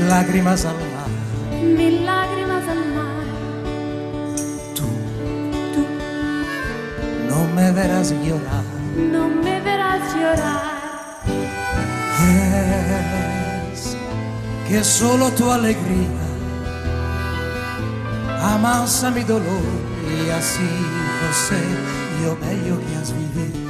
Lágrimas al mar. Mil lágrimas al mar. Tú, tú, no me verás llorar. No me verás llorar. Es que solo tu alegría amasa mi dolor y así, José, yo bello que has vivido.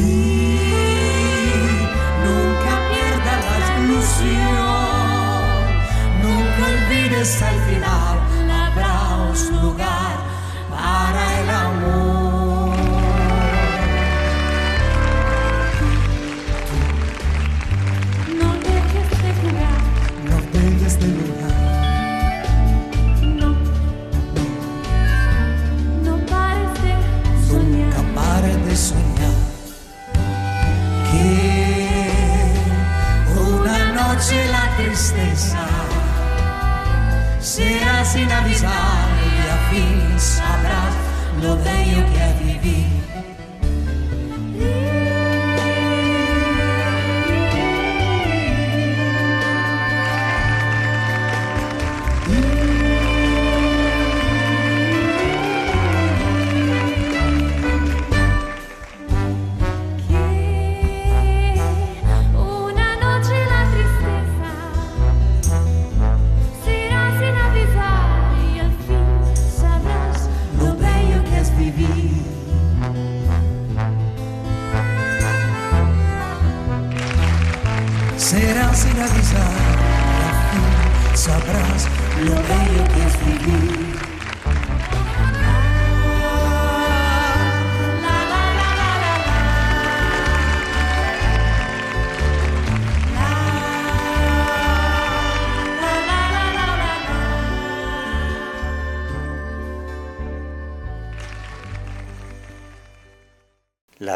La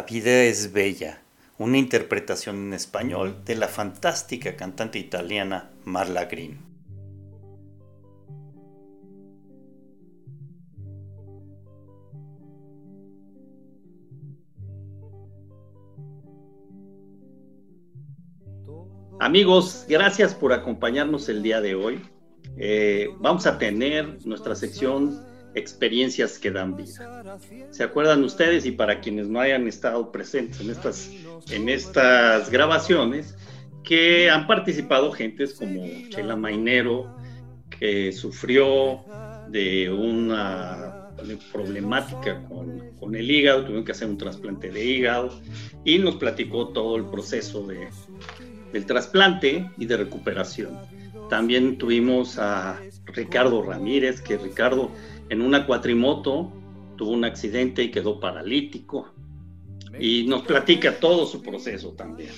vida es bella, una interpretación en español de la fantástica cantante italiana Marla Green. Amigos, gracias por acompañarnos el día de hoy. Eh, vamos a tener nuestra sección experiencias que dan vida. ¿Se acuerdan ustedes? Y para quienes no hayan estado presentes en estas, en estas grabaciones, que han participado gentes como Chela Mainero, que sufrió de una problemática con, con, el hígado, tuvieron que hacer un trasplante de hígado y nos platicó todo el proceso de, del trasplante y de recuperación. También tuvimos a Ricardo Ramírez, que Ricardo en una cuatrimoto tuvo un accidente y quedó paralítico. Y nos platica todo su proceso también.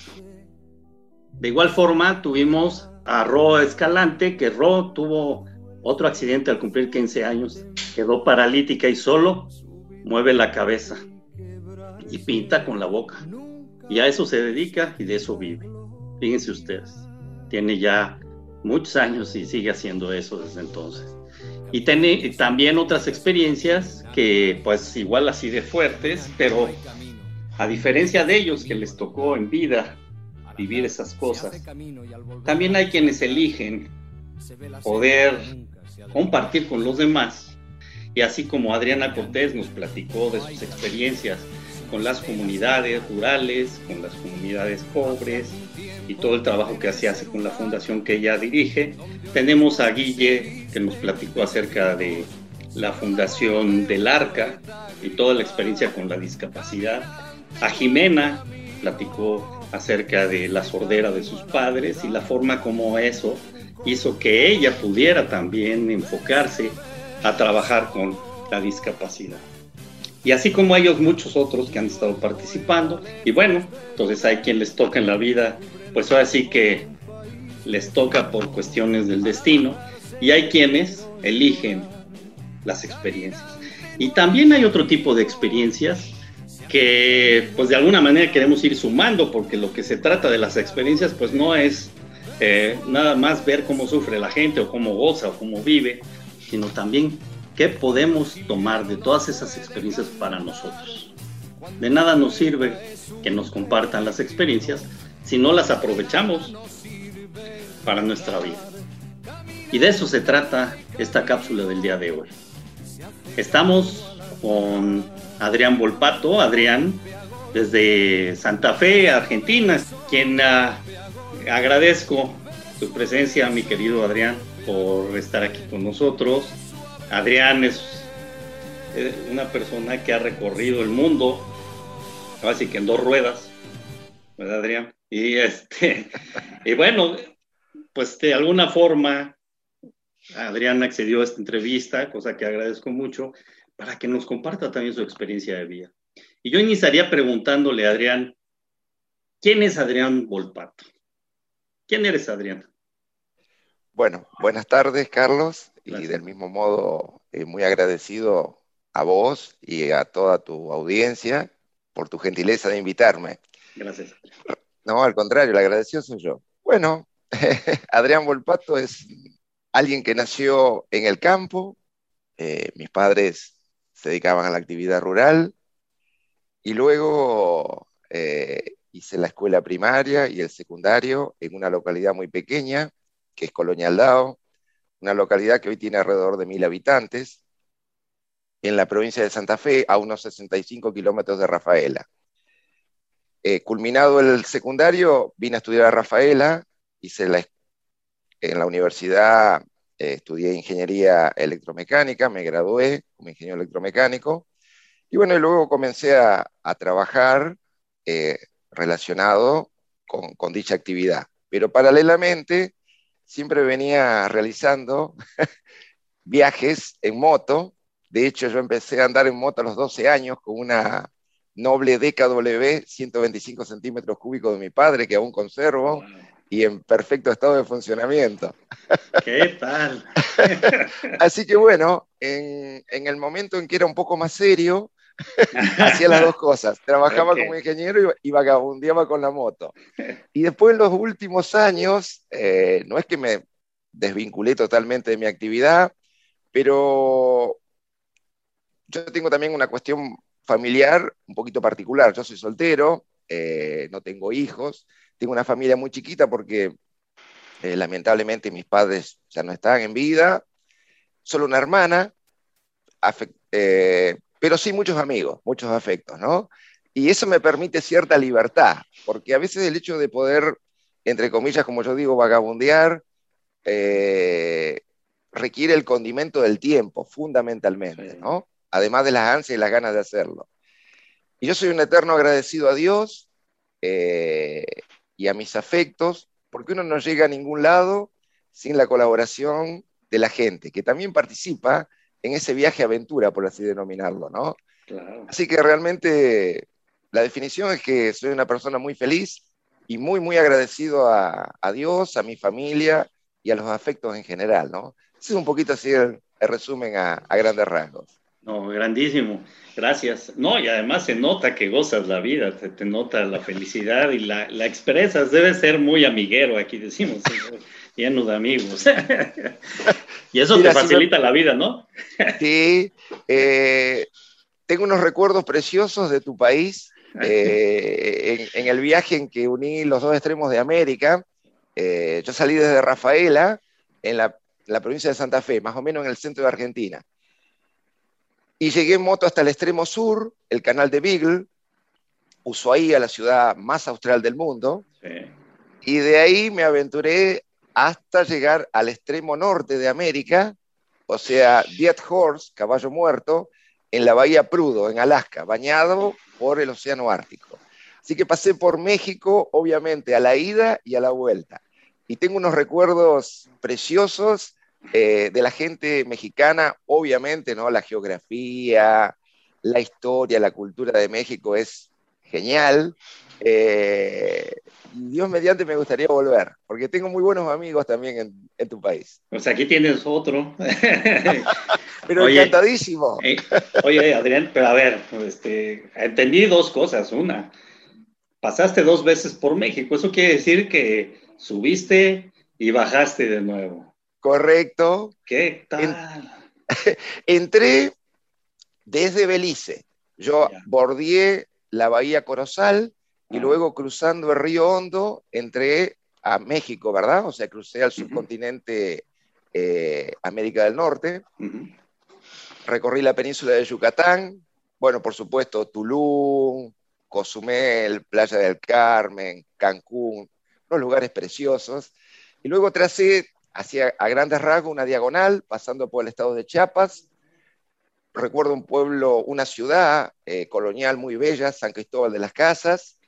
De igual forma, tuvimos a Ro Escalante, que Ro tuvo otro accidente al cumplir 15 años, quedó paralítica y solo mueve la cabeza y pinta con la boca. Y a eso se dedica y de eso vive. Fíjense ustedes, tiene ya muchos años y sigue haciendo eso desde entonces. Y tiene también otras experiencias que pues igual así de fuertes, pero a diferencia de ellos que les tocó en vida vivir esas cosas, también hay quienes eligen poder compartir con los demás. Y así como Adriana Cortés nos platicó de sus experiencias con las comunidades rurales, con las comunidades pobres y todo el trabajo que se hace con la fundación que ella dirige. Tenemos a Guille que nos platicó acerca de la fundación del Arca y toda la experiencia con la discapacidad. A Jimena platicó acerca de la sordera de sus padres y la forma como eso hizo que ella pudiera también enfocarse a trabajar con la discapacidad. Y así como ellos, muchos otros que han estado participando. Y bueno, entonces hay quien les toca en la vida, pues ahora sí que les toca por cuestiones del destino. Y hay quienes eligen las experiencias. Y también hay otro tipo de experiencias que pues de alguna manera queremos ir sumando porque lo que se trata de las experiencias pues no es eh, nada más ver cómo sufre la gente o cómo goza o cómo vive, sino también ¿Qué podemos tomar de todas esas experiencias para nosotros? De nada nos sirve que nos compartan las experiencias si no las aprovechamos para nuestra vida. Y de eso se trata esta cápsula del día de hoy. Estamos con Adrián Volpato, Adrián, desde Santa Fe, Argentina, quien ah, agradezco tu presencia, mi querido Adrián, por estar aquí con nosotros Adrián es una persona que ha recorrido el mundo, casi que en dos ruedas, ¿verdad, Adrián? Y, este, y bueno, pues de alguna forma, Adrián accedió a esta entrevista, cosa que agradezco mucho, para que nos comparta también su experiencia de vida. Y yo iniciaría preguntándole a Adrián, ¿quién es Adrián Volpato? ¿Quién eres, Adrián? Bueno, buenas tardes, Carlos y del mismo modo eh, muy agradecido a vos y a toda tu audiencia por tu gentileza de invitarme. Gracias. No, al contrario, el agradecido soy yo. Bueno, Adrián Volpato es alguien que nació en el campo, eh, mis padres se dedicaban a la actividad rural y luego eh, hice la escuela primaria y el secundario en una localidad muy pequeña, que es Colonia Aldao, una localidad que hoy tiene alrededor de mil habitantes, en la provincia de Santa Fe, a unos 65 kilómetros de Rafaela. Eh, culminado el secundario, vine a estudiar a Rafaela, hice en la universidad, eh, estudié ingeniería electromecánica, me gradué como ingeniero electromecánico, y bueno, luego comencé a, trabajar eh, relacionado con dicha actividad. Pero paralelamente siempre venía realizando viajes en moto. De hecho, yo empecé a andar en moto a los 12 años con una noble DKW 125 centímetros cúbicos de mi padre, que aún conservo, y en perfecto estado de funcionamiento. ¿Qué tal? Así que bueno, en, en, el momento en que era un poco más serio, Hacía las dos cosas. Trabajaba como ingeniero y, vagabundeaba con la moto. Y después en los últimos años, eh, no es que me desvinculé totalmente de mi actividad, pero yo tengo también una cuestión familiar un poquito particular. Yo soy soltero, eh, no tengo hijos, tengo una familia muy chiquita porque eh, lamentablemente mis padres ya no están en vida, solo una hermana, pero sí muchos amigos, muchos afectos, ¿no? Y eso me permite cierta libertad, porque a veces el hecho de poder, entre comillas, como yo digo, vagabundear, eh, requiere el condimento del tiempo, fundamentalmente, ¿no? Además de las ansias y las ganas de hacerlo. Y yo soy un eterno agradecido a Dios eh, y a mis afectos, porque uno no llega a ningún lado sin la colaboración de la gente, que también participa en ese viaje aventura, por así denominarlo, ¿no? Así que realmente la definición es que soy una persona muy feliz y muy, muy agradecido a, Dios, a mi familia y a los afectos en general, ¿no? Ese es un poquito así el, resumen a, grandes rasgos. No, grandísimo. Gracias. No, y además se nota que gozas la vida, te, te nota la felicidad y la, la, expresas. Debe ser muy amiguero, aquí decimos. lleno de amigos. y eso te facilita la vida, ¿no? sí, eh, tengo unos recuerdos preciosos de tu país. Eh, en, el viaje en que uní los dos extremos de América, eh, yo salí desde Rafaela, en la, la, provincia de Santa Fe, más o menos en el centro de Argentina. Y llegué en moto hasta el extremo sur, el canal de Beagle, Ushuaia, la ciudad más austral del mundo. Y de ahí me aventuré hasta llegar al extremo norte de América, o sea, Dead Horse, caballo muerto, en la bahía Prudo, en Alaska, bañado por el Océano Ártico. Así que pasé por México, obviamente, a la ida y a la vuelta. Y tengo unos recuerdos preciosos eh, de la gente mexicana, obviamente, ¿no? La geografía, la historia, la cultura de México es genial. Eh, Dios mediante me gustaría volver, porque tengo muy buenos amigos también en, tu país. Pues aquí tienes otro. pero encantadísimo. Eh, oye, Adrián, pero a ver, este, entendí dos cosas. Una, pasaste dos veces por México. Eso quiere decir que subiste y bajaste de nuevo. Correcto. ¿Qué tal? entré desde Belice. Yo bordeé la bahía Corozal y luego cruzando el río Hondo entré a México, ¿verdad? O sea, crucé al subcontinente eh, América del Norte, recorrí la península de Yucatán, bueno, por supuesto, Tulum, Cozumel, Playa del Carmen, Cancún, unos lugares preciosos, y luego tracé hacia, a grandes rasgos una diagonal, pasando por el estado de Chiapas, recuerdo un pueblo, una ciudad eh, colonial muy bella, San Cristóbal de las Casas,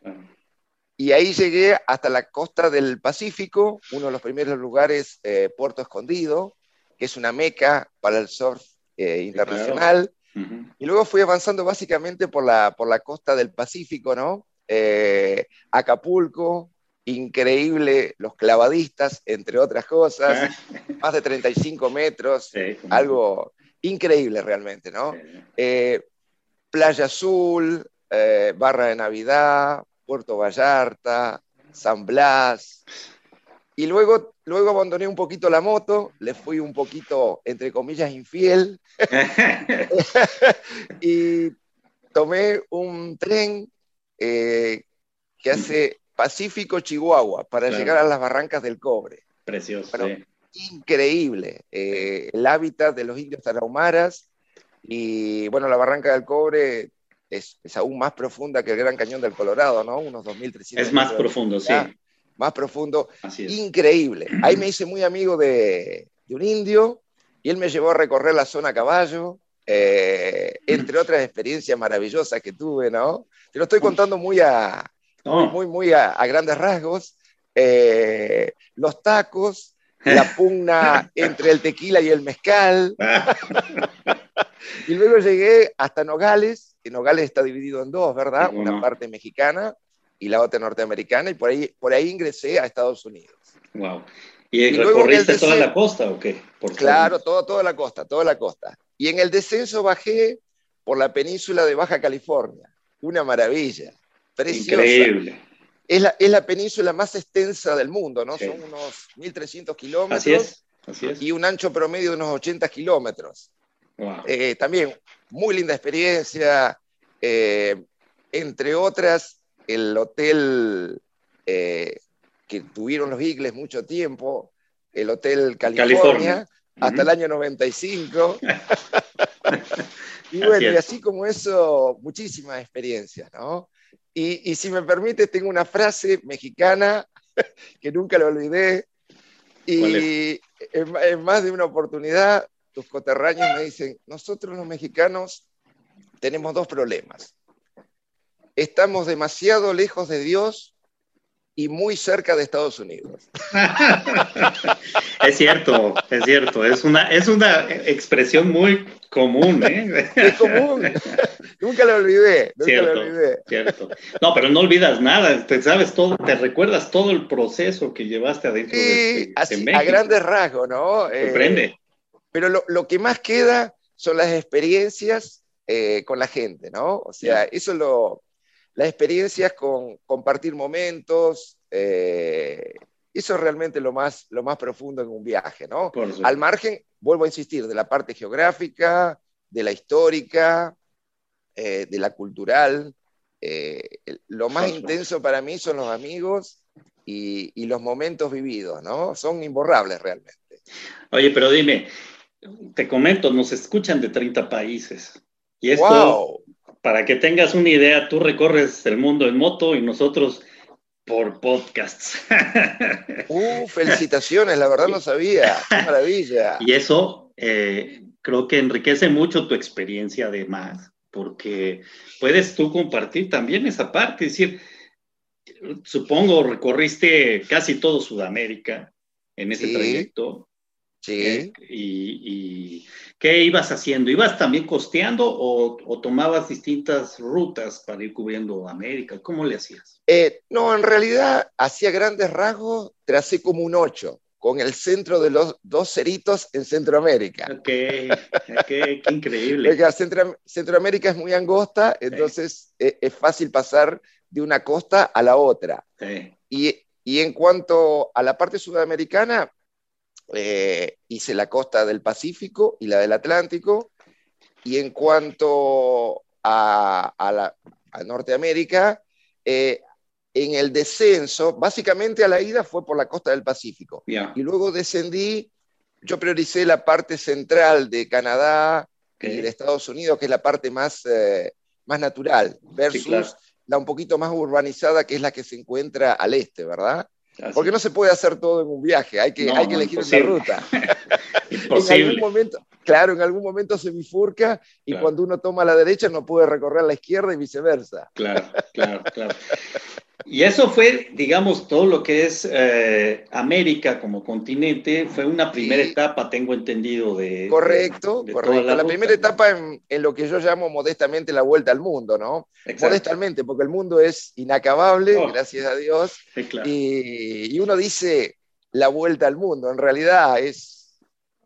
y ahí llegué hasta la costa del Pacífico, uno de los primeros lugares, eh, Puerto Escondido, que es una meca para el surf eh, internacional. Y luego fui avanzando básicamente por la, por la costa del Pacífico, ¿no? Acapulco, increíble, los clavadistas, entre otras cosas, más de 35 metros, algo increíble realmente, ¿no? Eh, Playa Azul, eh, Barra de Navidad, Puerto Vallarta, San Blas. Y luego, luego abandoné un poquito la moto, le fui un poquito, entre comillas, infiel. y tomé un tren eh, que hace Pacífico Chihuahua para llegar a las barrancas del cobre. Precioso increíble. Eh, el hábitat de los indios tarahumaras y bueno, la Barranca del Cobre es, aún más profunda que el Gran Cañón del Colorado, ¿no? Unos 2.300. Es más profundo, sí. Más profundo. Increíble. Ahí me hice muy amigo de, un indio y él me llevó a recorrer la zona a caballo, eh, entre otras experiencias maravillosas que tuve, ¿no? Te lo estoy contando muy a, muy, muy, a, grandes rasgos. Eh, los tacos, la pugna entre el tequila y el mezcal. y luego llegué hasta Nogales, que Nogales está dividido en dos, ¿verdad? Una parte mexicana y la otra norteamericana, y por ahí, por ahí ingresé a Estados Unidos. Wow. ¿Y, recorriste toda la costa o qué? claro, todo, toda la costa, toda la costa. Y en el descenso bajé por la península de Baja California. Una maravilla. Preciosa. Increíble es la, península más extensa del mundo, ¿no? Son unos 1.300 kilómetros. Así es, así es. Y un ancho promedio de unos 80 kilómetros. Eh, también, muy linda experiencia. Eh, entre otras, el hotel eh, que tuvieron los Eagles mucho tiempo, el Hotel California, hasta el año 95. y bueno, y así como eso, muchísimas experiencias, ¿no? Y, si me permite, tengo una frase mexicana que nunca la olvidé. Y en, más de una oportunidad, tus coterráneos me dicen, nosotros los mexicanos tenemos dos problemas. Estamos demasiado lejos de Dios y muy cerca de Estados Unidos. es cierto, es cierto. Es una, es una expresión muy común, ¿eh? Es común. nunca lo olvidé, nunca cierto, olvidé. Cierto. No, pero no olvidas nada, te sabes todo, te recuerdas todo el proceso que llevaste adentro de, México. A grandes rasgos, ¿no? Eh, Sorprende. pero lo, que más queda son las experiencias eh, con la gente, ¿no? O sea, eso lo, las experiencias con compartir momentos, eh, Eso es realmente lo más, lo más profundo en un viaje, ¿no? Al margen, vuelvo a insistir, de la parte geográfica, de la histórica, eh, de la cultural. eh, lo más intenso para mí son los amigos y, y los momentos vividos, ¿no? Son imborrables realmente. Oye, pero dime, te comento, nos escuchan de 30 países. Y esto, ¡Wow! Para que tengas una idea, tú recorres el mundo en moto y nosotros por podcasts. Uh, felicitaciones, la verdad no sabía. ¡Qué maravilla! Y eso eh, creo que enriquece mucho tu experiencia además, porque puedes tú compartir también esa parte, es decir, supongo recorriste casi todo Sudamérica en ese Sí. trayecto. Sí. Y, y qué ibas haciendo? ¿Ibas también costeando o, o tomabas distintas rutas para ir cubriendo América? ¿Cómo le hacías? Eh, no, en realidad, hacía grandes rasgos, tracé como un 8, con el centro de los dos ceritos en Centroamérica. Ok, ok, qué increíble. Porque Centro- Centroamérica es muy angosta, entonces eh, es fácil pasar de una costa a la otra. Sí. Y, y en cuanto a la parte sudamericana, eh, hice la costa del Pacífico y la del Atlántico. Y en cuanto a, a la, a Norteamérica, eh, en el descenso, básicamente a la ida fue por la costa del Pacífico. Ya, Y luego descendí, yo prioricé la parte central de Canadá ok. y de Estados Unidos, que es la parte más, eh, más natural, versus Sí, claro. la un poquito más urbanizada, que es la que se encuentra al este, ¿verdad? Así. Porque no se puede hacer todo en un viaje, hay que, No, hay que elegir imposible. una ruta. En algún momento, claro, en algún momento se bifurca y Claro. cuando uno toma la derecha no puede recorrer la izquierda y viceversa. Claro, claro, claro. Y eso fue, digamos, todo lo que es eh, América como continente, fue una primera Sí. etapa, tengo entendido, de... Correcto, de- de toda correcto. La, primera etapa en, en lo que yo llamo modestamente la vuelta al mundo, ¿no? Exacto. Modestamente, porque el mundo es inacabable, Oh. gracias a Dios, Sí, claro. y, y uno dice la vuelta al mundo, en realidad es,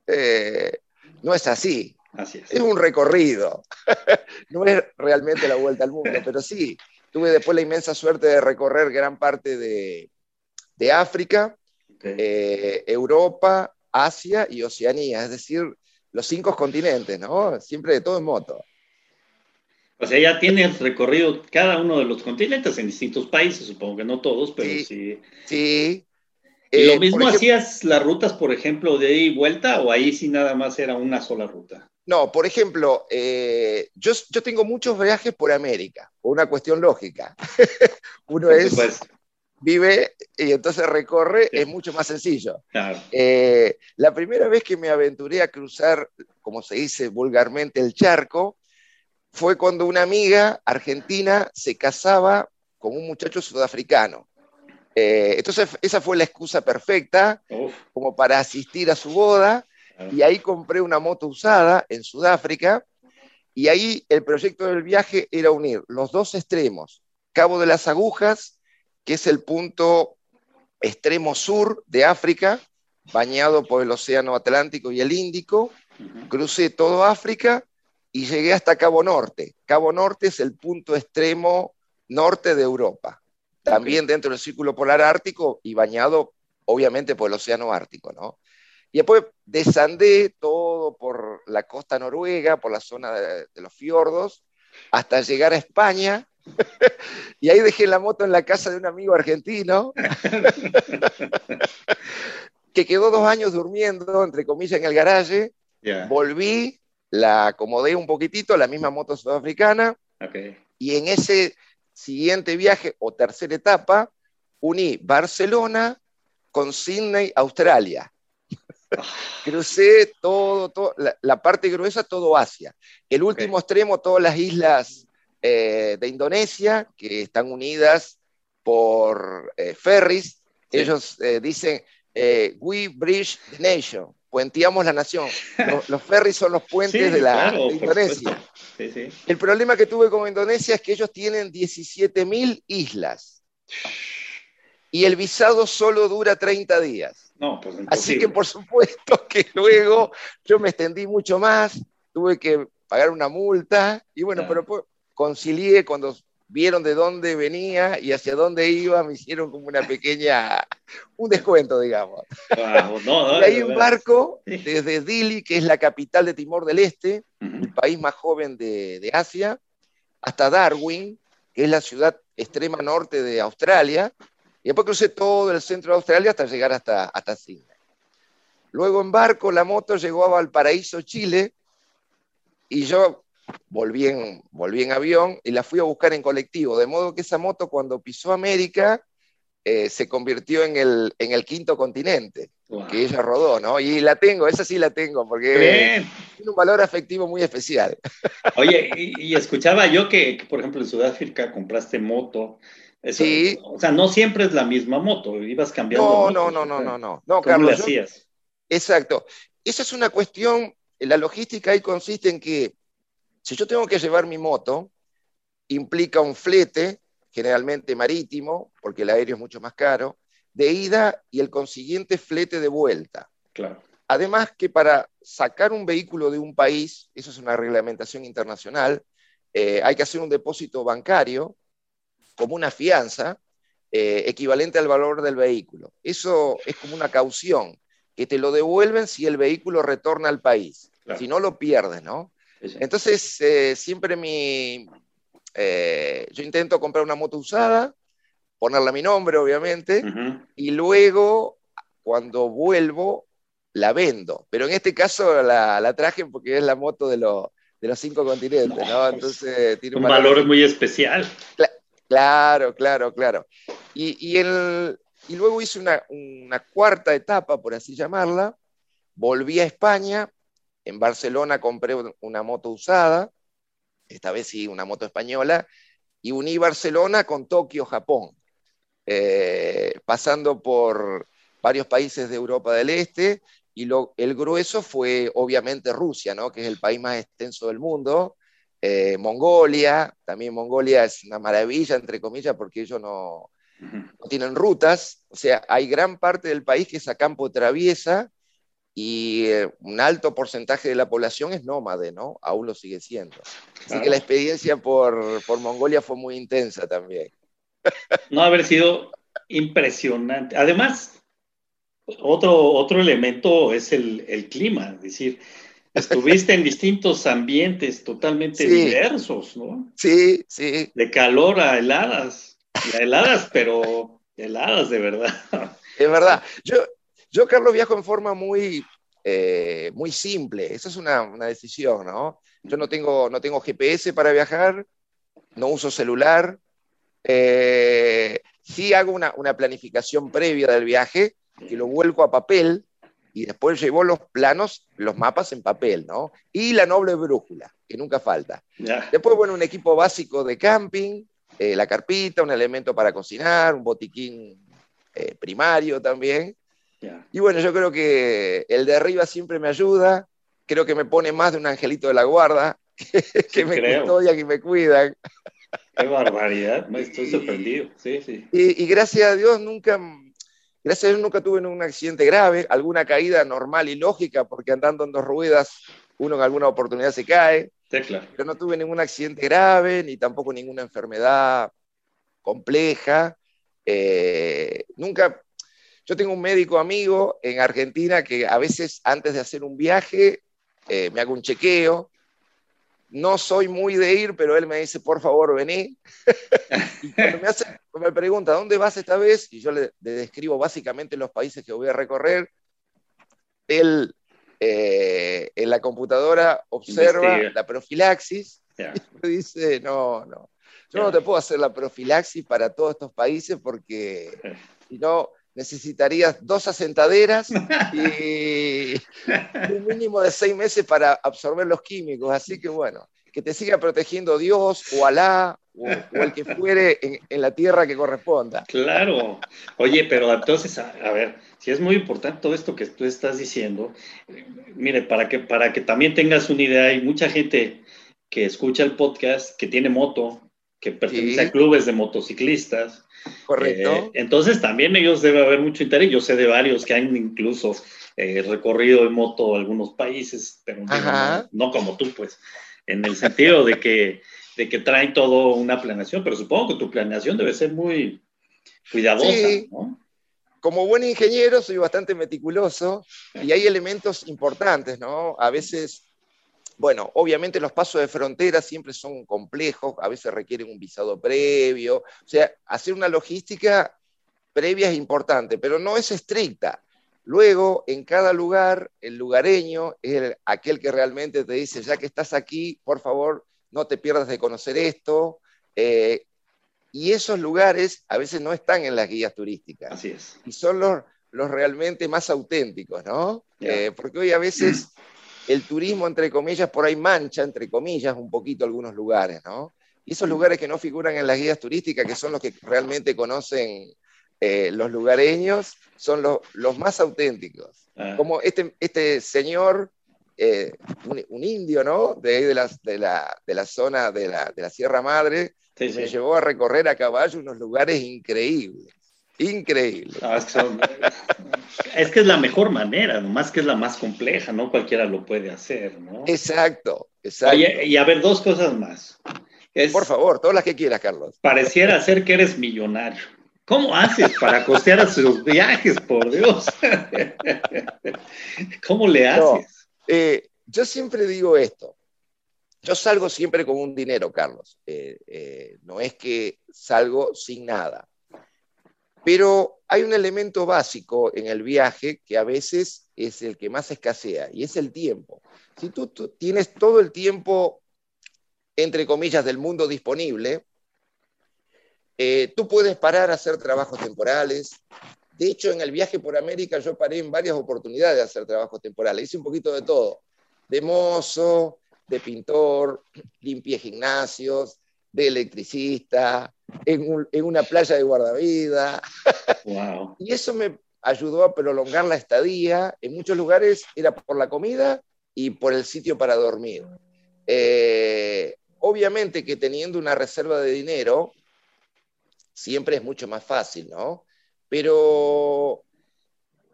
eh, no es así, Así es. es un recorrido, no es realmente la vuelta al mundo, pero sí, tuve después la inmensa suerte de recorrer gran parte de, de África, eh, Europa, Asia y Oceanía, es decir, los cinco continentes, ¿no? Siempre de todo en moto. O sea, ya tienes recorrido cada uno de los continentes en distintos países, supongo que no todos, pero sí. Sí. Sí. ¿Y Eh, lo mismo por ejemplo- hacías las rutas, por ejemplo, de ida y vuelta o ahí sí nada más era una sola ruta? No, por ejemplo, eh, yo, yo tengo muchos viajes por América, por una cuestión lógica. Uno es, vive y entonces recorre, Sí. es mucho más sencillo. Claro. Eh, la primera vez que me aventuré a cruzar, como se dice vulgarmente, el charco, fue cuando una amiga argentina se casaba con un muchacho sudafricano. Eh, entonces, esa fue la excusa perfecta Uf, como para asistir a su boda. Y ahí compré una moto usada en Sudáfrica. Y ahí el proyecto del viaje era unir los dos extremos. Cabo de las Agujas, que es el punto extremo sur de África, bañado por el Océano Atlántico y el Índico. Crucé todo África y llegué hasta Cabo Norte. Cabo Norte es el punto extremo norte de Europa. También dentro del Círculo Polar Ártico y bañado, obviamente, por el Océano Ártico, ¿no? Y después desandé todo por la costa noruega, por la zona de, de los fiordos, hasta llegar a España. y ahí dejé la moto en la casa de un amigo argentino, que quedó dos años durmiendo, entre comillas, en el garaje. Volví, la acomodé un poquitito, la misma moto sudafricana, y en ese siguiente viaje o tercera etapa, uní Barcelona con Sydney, Australia. Crucé todo, todo la, la parte gruesa, todo Asia. El último extremo, todas las islas eh, de Indonesia, que están unidas por eh, ferries. Sí. Ellos eh, dicen, we bridge the nation, puenteamos la nación. Los, los ferries son los puentes Sí, de, la, claro, de por Indonesia. sí. El problema que tuve con Indonesia es que ellos tienen 17.000 islas y el visado solo dura 30 días. No, pues Así que por supuesto que luego yo me extendí mucho más, tuve que pagar una multa y bueno, Claro. pero pues, concilié cuando vieron de dónde venía y hacia dónde iba, me hicieron como una pequeña, un descuento, digamos. y hay un barco desde Dili, que es la capital de Timor del Este, el país más joven de, de, Asia, hasta Darwin, que es la ciudad extrema norte de Australia, y después crucé todo el centro de Australia hasta llegar hasta, hasta Sydney. Luego en barco la moto llegó a Valparaíso, Chile, y yo volví en, volví en avión y la fui a buscar en colectivo, de modo que esa moto cuando pisó América eh, se convirtió en el, en el quinto continente, que ella rodó, ¿no? Y la tengo, esa sí la tengo, porque tiene un valor afectivo muy especial. Oye, y, escuchaba yo que, por ejemplo, en Sudáfrica compraste moto. Sí. O sea, no siempre es la misma moto, ibas cambiando. No, no, no, no, no, no, no. ¿Cómo le hacías? exacto. Esa es una cuestión, la logística ahí consiste en que si yo tengo que llevar mi moto, implica un flete, generalmente marítimo, porque el aéreo es mucho más caro, de ida y el consiguiente flete de vuelta. Claro. Además que para sacar un vehículo de un país, eso es una reglamentación internacional, eh, hay que hacer un depósito bancario como una fianza eh, equivalente al valor del vehículo. Eso es como una caución, que te lo devuelven si el vehículo retorna al país. Si no, lo pierdes, ¿no? Entonces, eh, siempre mi... Eh, yo intento comprar una moto usada, ponerla a mi nombre, obviamente, y luego, cuando vuelvo, la vendo. Pero en este caso la, traje porque es la moto de, los cinco continentes, ¿no? Entonces, tiene un, valor, muy especial. Claro, claro, claro. Y, luego hice una, una cuarta etapa, por así llamarla. Volví a España en Barcelona compré una moto usada, esta vez sí, una moto española, y uní Barcelona con Tokio, Japón, eh, pasando por varios países de Europa del Este, y lo, el grueso fue obviamente Rusia, ¿no? que es el país más extenso del mundo, eh, Mongolia, también Mongolia es una maravilla, entre comillas, porque ellos no, no tienen rutas, o sea, hay gran parte del país que es a campo traviesa, y eh, un alto porcentaje de la población es nómade, ¿no? Aún lo sigue siendo. Así que la experiencia por, por, Mongolia fue muy intensa también. No, haber sido impresionante. Además, otro, otro elemento es el, el clima, es decir, estuviste en distintos ambientes totalmente diversos, ¿no? Sí, sí. De calor a heladas, a heladas, pero heladas de verdad. Es verdad. Yo, yo, Carlos, viajo en forma muy, eh, muy simple. Esa es una, decisión, ¿no? Yo no tengo, no tengo GPS para viajar, no uso celular. Eh, sí hago una, planificación previa del viaje, que lo vuelco a papel y después llevo los planos, los mapas en papel, ¿no? Y la noble brújula, que nunca falta. Después, bueno, un equipo básico de camping, eh, la carpita, un elemento para cocinar, un botiquín primario también. Y bueno, yo creo que el de arriba siempre me ayuda, creo que me pone más de un angelito de la guarda, que, me custodian y me cuidan. Qué barbaridad, me estoy sorprendido. Sí, sí. Y, gracias a Dios nunca, gracias a Dios nunca tuve un accidente grave, alguna caída normal y lógica, porque andando en dos ruedas uno en alguna oportunidad se cae. Claro. Pero no tuve ningún accidente grave, ni tampoco ninguna enfermedad compleja. Eh, nunca yo tengo un médico amigo en Argentina que a veces antes de hacer un viaje eh, me hago un chequeo. No soy muy de ir, pero él me dice, por favor, vení. y cuando me, hace, me pregunta, ¿dónde vas esta vez? Y yo le, describo básicamente los países que voy a recorrer. Él eh, en la computadora observa la profilaxis y me dice, no, no, yo no te puedo hacer la profilaxis para todos estos países porque si no necesitarías dos asentaderas y un mínimo de seis meses para absorber los químicos. Así que bueno, que te siga protegiendo Dios o Alá o, el que fuere en, la tierra que corresponda. Claro. Oye, pero entonces, a, ver, si es muy importante todo esto que tú estás diciendo, mire, para que, para que también tengas una idea, hay mucha gente que escucha el podcast, que tiene moto, que pertenece a clubes de motociclistas, Correcto. Eh, entonces también ellos debe haber mucho interés. Yo sé de varios que han incluso eh, recorrido en moto algunos países, pero no, como tú, pues, en el sentido de que de que traen todo una planeación, pero supongo que tu planeación debe ser muy cuidadosa, Sí. ¿no? como buen ingeniero soy bastante meticuloso y hay elementos importantes, ¿no? A veces, bueno, obviamente los pasos de frontera siempre son complejos, a veces requieren un visado previo, o sea, hacer una logística previa es importante, pero no es estricta. Luego, en cada lugar, el lugareño es el- aquel que realmente te dice, ya que estás aquí, por favor, no te pierdas de conocer esto. eh, y esos lugares a veces no están en las guías turísticas Así es. y son los, los realmente más auténticos, ¿no? Eh, porque hoy a veces el turismo, entre comillas, por ahí mancha, entre comillas, un poquito algunos lugares, ¿no? Y esos lugares que no figuran en las guías turísticas, que son los que realmente conocen eh, los lugareños, son los, los más auténticos. Ah, Como este, este señor, eh, un, un indio, ¿no? De ahí de la, de la, de la zona de la, de la Sierra Madre, sí, que me llevó a recorrer a caballo unos lugares increíbles. Increíbles. No, es, que son- es que es la mejor manera, nomás que es la más compleja, no cualquiera lo puede hacer, ¿no? Exacto, exacto. Oye, y a ver, dos cosas más. Es, Por favor, todas las que quieras, Carlos. Pareciera ser que eres millonario. ¿Cómo haces para costear a sus viajes, por Dios? ¿Cómo le No. haces? Eh, yo siempre digo esto. Yo salgo siempre con un dinero, Carlos. Eh, eh, no es que salgo sin nada. Pero hay un elemento básico en el viaje que a veces es el que más escasea y es el tiempo. Si tú, tienes todo el tiempo, entre comillas, del mundo disponible, eh, tú puedes parar a hacer trabajos temporales. De hecho, en el viaje por América yo paré en varias oportunidades de hacer trabajos temporales. Hice un poquito de todo. De mozo, de pintor, limpié gimnasios, de electricista, en, un- en una playa de guardavidas. Wow. Y eso me ayudó a prolongar la estadía. En muchos lugares era por la comida y por el sitio para dormir. Eh, obviamente que teniendo una reserva de dinero, siempre es mucho más fácil, ¿no? Pero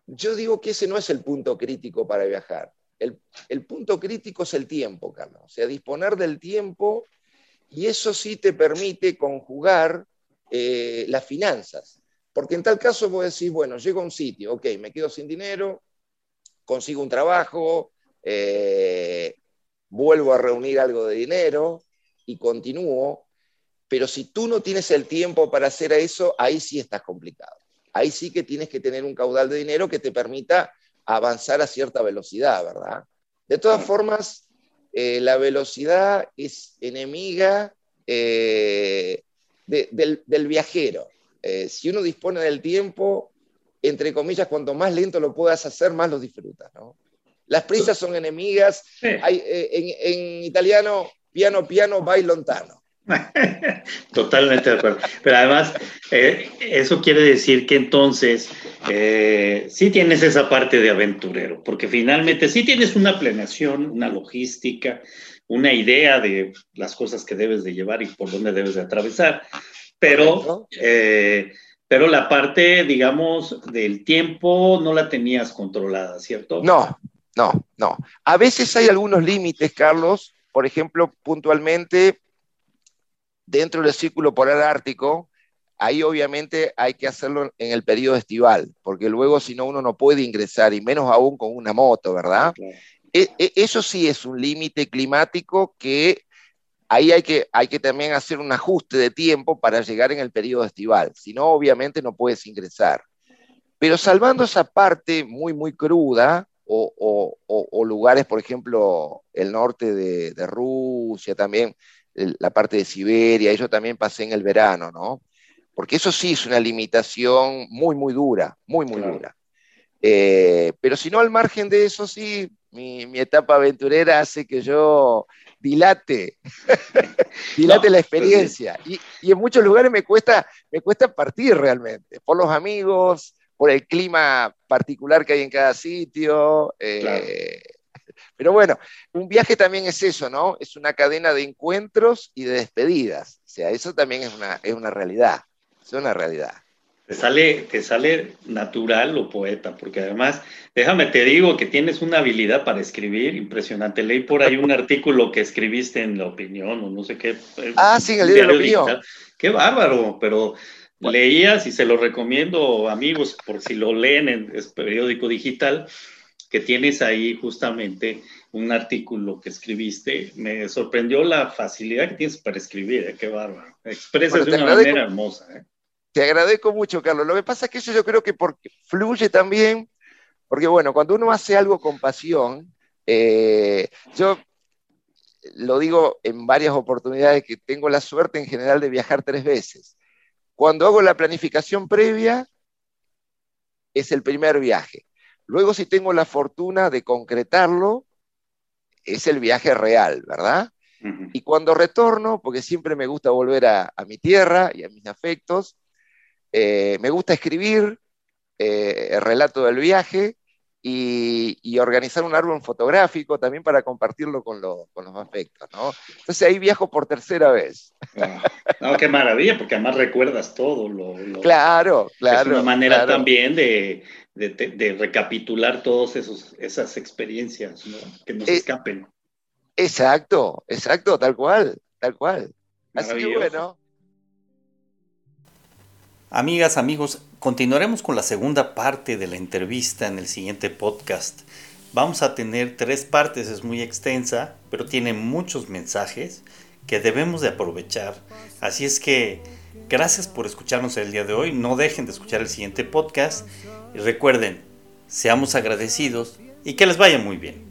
yo digo que ese no es el punto crítico para viajar. El, el punto crítico es el tiempo, Carlos. O sea, disponer del tiempo y eso sí te permite conjugar eh, las finanzas. Porque en tal caso vos decís, bueno, llego a un sitio, ok, me quedo sin dinero, consigo un trabajo, eh, vuelvo a reunir algo de dinero y continúo, pero si tú no tienes el tiempo para hacer eso, ahí sí estás complicado. Ahí sí que tienes que tener un caudal de dinero que te permita avanzar a cierta velocidad, ¿verdad? De todas formas, eh, la velocidad es enemiga eh, de- del, del viajero. Eh, si uno dispone del tiempo, entre comillas, cuanto más lento lo puedas hacer, más lo disfrutas, ¿no? Las prisas son enemigas. Hay, en, en italiano, piano, piano, vai lontano. Totalmente de acuerdo. Pero además, eh, eso quiere decir que entonces eh, sí tienes esa parte de aventurero, porque finalmente sí tienes una planeación, una logística, una idea de las cosas que debes de llevar y por dónde debes de atravesar, pero, eh, pero la parte, digamos, del tiempo no la tenías controlada, ¿cierto? No, no, no. A veces hay algunos límites, Carlos. Por ejemplo, puntualmente, dentro del círculo polar ártico, ahí obviamente hay que hacerlo en el periodo estival, porque luego si no uno no puede ingresar, y menos aún con una moto, ¿verdad? Claro. E- e- eso sí es un límite climático que ahí hay que, hay que también hacer un ajuste de tiempo para llegar en el periodo estival, si no, obviamente no puedes ingresar. Pero salvando esa parte muy, muy cruda, o, o- o- o lugares, por ejemplo, el norte de, de Rusia, también el- la parte de Siberia, yo también pasé en el verano, ¿no? Porque eso sí es una limitación muy, muy dura, muy, muy Claro. dura. Eh, pero si no, al margen de eso, sí, mi, mi etapa aventurera hace que yo dilate, dilate No, la sí. experiencia. Y, y en muchos lugares me cuesta, me cuesta partir realmente, por los amigos, por el clima particular que hay en cada sitio. eh, Claro. Pero bueno, un viaje también es eso, ¿no? Es una cadena de encuentros y de despedidas. O sea, eso también es una, es una realidad. Es una realidad. Te sale, te sale natural o poeta, porque además, déjame te digo que tienes una habilidad para escribir impresionante. Leí por ahí un artículo que escribiste en La Opinión o no sé qué. Eh, ah, sí, en el La Opinión. Qué bárbaro, pero leías y se lo recomiendo, amigos, por si lo leen en periódico digital, que tienes ahí justamente un artículo que escribiste. Me sorprendió la facilidad que tienes para escribir, ¿eh? qué bárbaro. Expresas de una manera hermosa. ¿eh? Te agradezco mucho, Carlos. Lo que pasa es que eso yo creo que porque fluye también, porque bueno, cuando uno hace algo con pasión, eh, yo lo digo en varias oportunidades que tengo la suerte en general de viajar tres veces. Cuando hago la planificación previa, es el primer viaje. Luego, si tengo la fortuna de concretarlo, es el viaje real, ¿verdad? Y cuando retorno, porque siempre me gusta volver a, a mi tierra y a mis afectos, eh, me gusta escribir eh, el relato del viaje y, organizar un árbol fotográfico también para compartirlo con, los afectos, ¿no? Entonces ahí viajo por tercera vez. No, qué maravilla, porque además recuerdas todo. Lo, claro, claro. Es una manera también de, recapitular todas esas experiencias, ¿no? Que nos eh, escapen. Exacto, exacto, tal cual, tal cual. Así que bueno. Amigas, amigos, continuaremos con la segunda parte de la entrevista en el siguiente podcast. Vamos a tener tres partes, es muy extensa, pero tiene muchos mensajes que debemos de aprovechar. Así es que gracias por escucharnos el día de hoy. No dejen de escuchar el siguiente podcast. Y recuerden, seamos agradecidos y que les vaya muy bien.